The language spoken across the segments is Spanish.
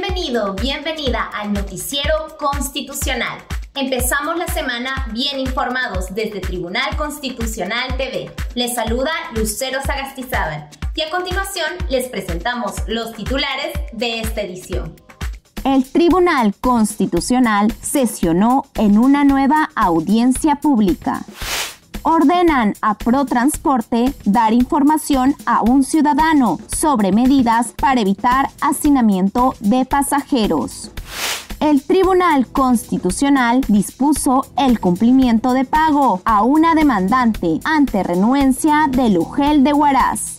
Bienvenido, bienvenida al noticiero constitucional. Empezamos la semana bien informados desde Tribunal Constitucional TV. Les saluda Lucero Sagastizábal y a continuación les presentamos los titulares de esta edición. El Tribunal Constitucional sesionó en una nueva audiencia pública ordenan a ProTransporte dar información a un ciudadano sobre medidas para evitar hacinamiento de pasajeros. El Tribunal Constitucional dispuso el cumplimiento de pago a una demandante ante renuencia del UGEL de Huaraz.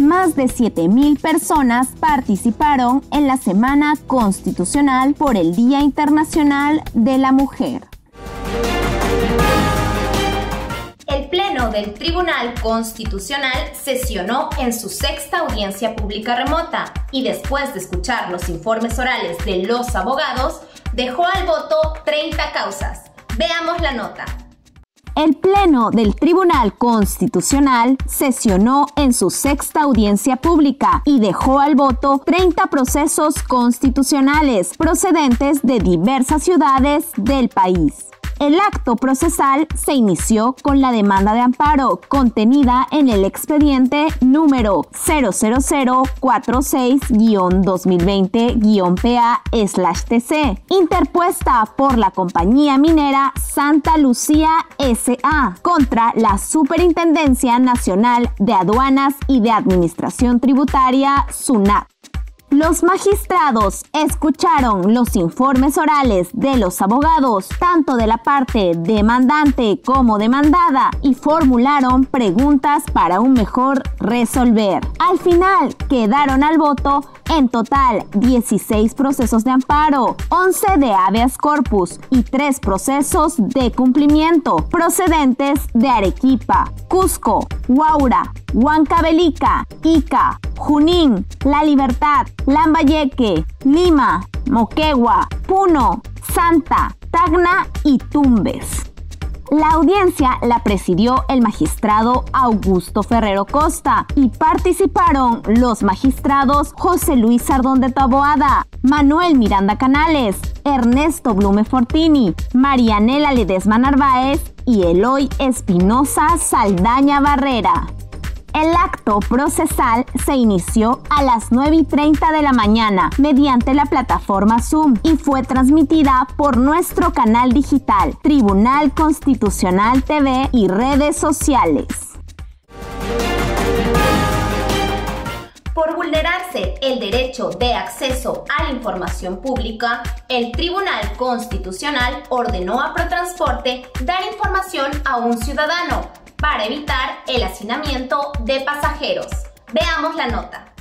Más de 7.000 personas participaron en la Semana Constitucional por el Día Internacional de la Mujer. El Pleno del Tribunal Constitucional sesionó en su sexta audiencia pública remota y después de escuchar los informes orales de los abogados, dejó al voto 30 causas. Veamos la nota. El Pleno del Tribunal Constitucional sesionó en su sexta audiencia pública y dejó al voto 30 procesos constitucionales procedentes de diversas ciudades del país. El acto procesal se inició con la demanda de amparo contenida en el expediente número 00046-2020-PA-TC, interpuesta por la compañía minera Santa Lucía SA contra la Superintendencia Nacional de Aduanas y de Administración Tributaria, SUNAT. Los magistrados escucharon los informes orales de los abogados, tanto de la parte demandante como demandada, y formularon preguntas para un mejor resolver. Al final quedaron al voto en total 16 procesos de amparo, 11 de habeas corpus y 3 procesos de cumplimiento procedentes de Arequipa, Cusco, Huaura, Huancavelica, Ica, Junín, La Libertad, Lambayeque, Lima, Moquegua, Puno, Santa, Tacna y Tumbes. La audiencia la presidió el magistrado Augusto Ferrero Costa y participaron los magistrados José Luis Sardón de Taboada, Manuel Miranda Canales, Ernesto Blume Fortini, Marianela Ledesma Narváez y Eloy Espinosa Saldaña Barrera. El acto procesal se inició a las 9 y 30 de la mañana mediante la plataforma Zoom y fue transmitida por nuestro canal digital, Tribunal Constitucional TV y redes sociales. Por vulnerarse el derecho de acceso a la información pública, el Tribunal Constitucional ordenó a Protransporte dar información a un ciudadano para evitar el hacinamiento de pasajeros. Veamos la nota.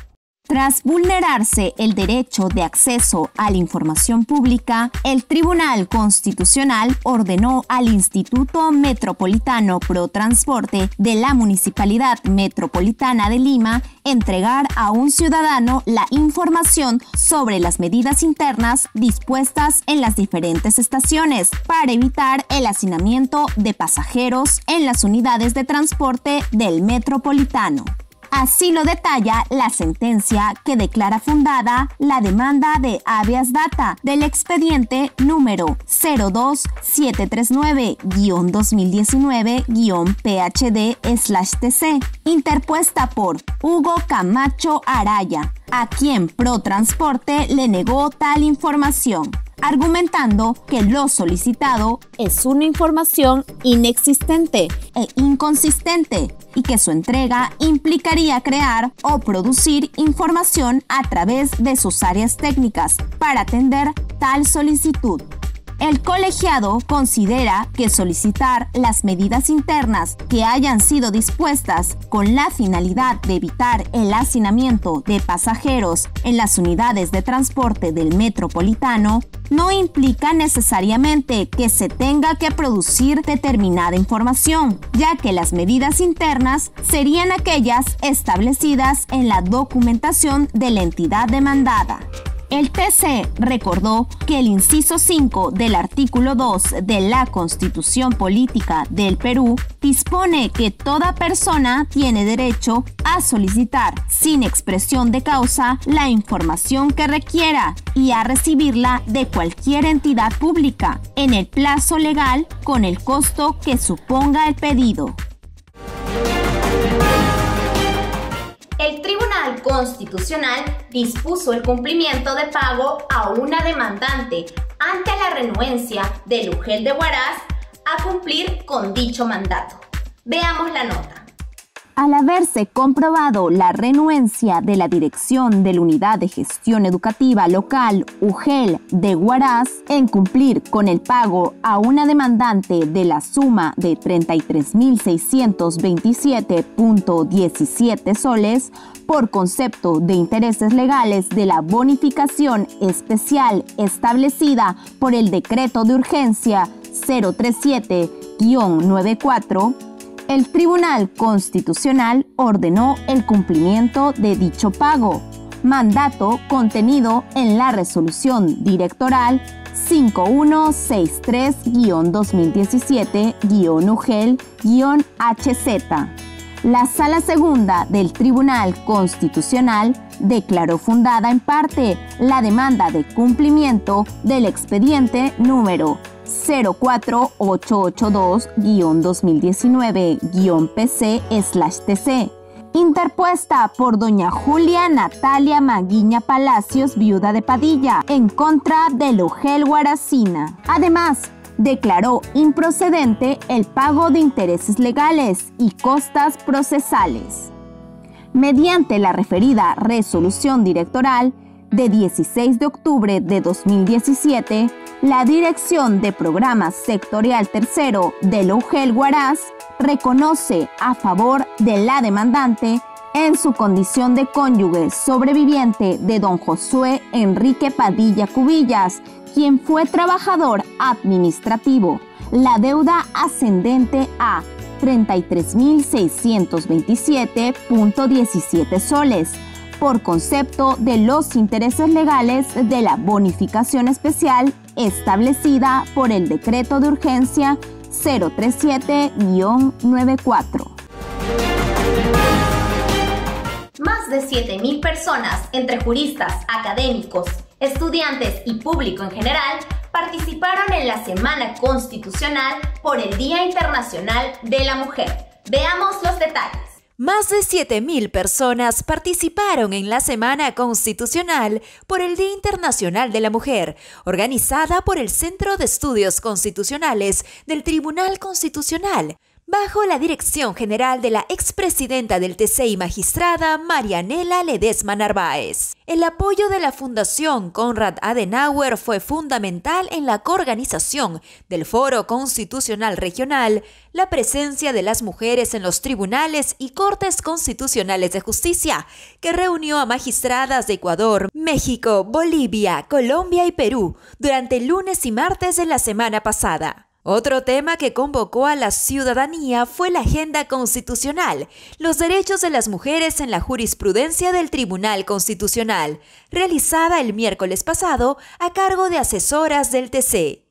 Tras vulnerarse el derecho de acceso a la información pública, el Tribunal Constitucional ordenó al Instituto Metropolitano Pro Transporte de la Municipalidad Metropolitana de Lima entregar a un ciudadano la información sobre las medidas internas dispuestas en las diferentes estaciones para evitar el hacinamiento de pasajeros en las unidades de transporte del Metropolitano. Así lo detalla la sentencia que declara fundada la demanda de habeas data del expediente número 02739-2019-PHD-TC, interpuesta por Hugo Camacho Araya, a quien ProTransporte le negó tal información argumentando que lo solicitado es una información inexistente e inconsistente y que su entrega implicaría crear o producir información a través de sus áreas técnicas para atender tal solicitud. El colegiado considera que solicitar las medidas internas que hayan sido dispuestas con la finalidad de evitar el hacinamiento de pasajeros en las unidades de transporte del metropolitano no implica necesariamente que se tenga que producir determinada información, ya que las medidas internas serían aquellas establecidas en la documentación de la entidad demandada. El TC recordó que el inciso 5 del artículo 2 de la Constitución Política del Perú dispone que toda persona tiene derecho a solicitar sin expresión de causa la información que requiera y a recibirla de cualquier entidad pública en el plazo legal con el costo que suponga el pedido. El Tribunal Constitucional dispuso el cumplimiento de pago a una demandante ante la renuencia de Lugel de Huaraz a cumplir con dicho mandato. Veamos la nota. Al haberse comprobado la renuencia de la dirección de la Unidad de Gestión Educativa Local UGEL de Huaraz en cumplir con el pago a una demandante de la suma de 33.627.17 soles por concepto de intereses legales de la bonificación especial establecida por el decreto de urgencia 037-94, el Tribunal Constitucional ordenó el cumplimiento de dicho pago, mandato contenido en la resolución directoral 5163-2017-UGEL-HZ. La Sala Segunda del Tribunal Constitucional declaró fundada en parte la demanda de cumplimiento del expediente número 04882-2019-PC-TC, interpuesta por doña Julia Natalia Maguiña Palacios, viuda de Padilla, en contra de Lugel Guaracina. Además, declaró improcedente el pago de intereses legales y costas procesales. Mediante la referida resolución directoral de 16 de octubre de 2017, la Dirección de Programas Sectorial Tercero de Lugel Guaraz reconoce a favor de la demandante en su condición de cónyuge sobreviviente de don Josué Enrique Padilla Cubillas, quien fue trabajador administrativo, la deuda ascendente a 33.627.17 soles por concepto de los intereses legales de la bonificación especial establecida por el decreto de urgencia 037-94. Más de 7.000 personas, entre juristas, académicos, estudiantes y público en general, participaron en la Semana Constitucional por el Día Internacional de la Mujer. Veamos los detalles. Más de 7.000 personas participaron en la Semana Constitucional por el Día Internacional de la Mujer, organizada por el Centro de Estudios Constitucionales del Tribunal Constitucional, bajo la dirección general de la expresidenta del TC y magistrada Marianela Ledesma Narváez. El apoyo de la Fundación Konrad Adenauer fue fundamental en la coorganización del Foro Constitucional Regional, la presencia de las mujeres en los tribunales y cortes constitucionales de justicia, que reunió a magistradas de Ecuador, México, Bolivia, Colombia y Perú durante el lunes y martes de la semana pasada. Otro tema que convocó a la ciudadanía fue la agenda constitucional, los derechos de las mujeres en la jurisprudencia del Tribunal Constitucional, realizada el miércoles pasado a cargo de asesoras del TC.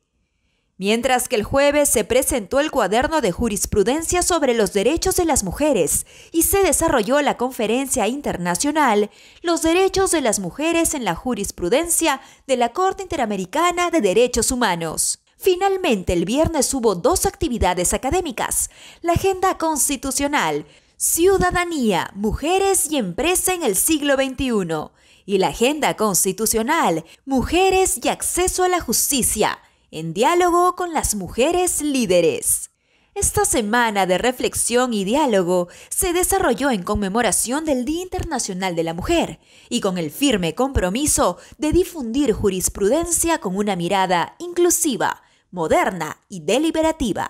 Mientras que el jueves se presentó el cuaderno de jurisprudencia sobre los derechos de las mujeres y se desarrolló la conferencia internacional Los derechos de las mujeres en la jurisprudencia de la Corte Interamericana de Derechos Humanos. Finalmente, el viernes hubo dos actividades académicas. La Agenda Constitucional, Ciudadanía, Mujeres y Empresa en el siglo XXI. Y la Agenda Constitucional, Mujeres y Acceso a la Justicia, en diálogo con las mujeres líderes. Esta semana de reflexión y diálogo se desarrolló en conmemoración del Día Internacional de la Mujer y con el firme compromiso de difundir jurisprudencia con una mirada inclusiva, moderna y deliberativa.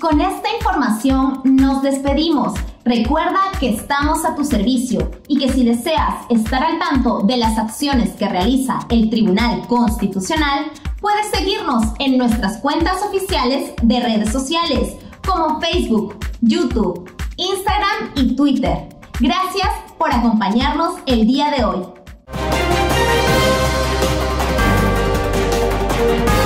Con esta información nos despedimos. Recuerda que estamos a tu servicio y que si deseas estar al tanto de las acciones que realiza el Tribunal Constitucional, puedes seguirnos en nuestras cuentas oficiales de redes sociales como Facebook, YouTube, Instagram y Twitter Gracias por acompañarnos el día de hoy. Thank you.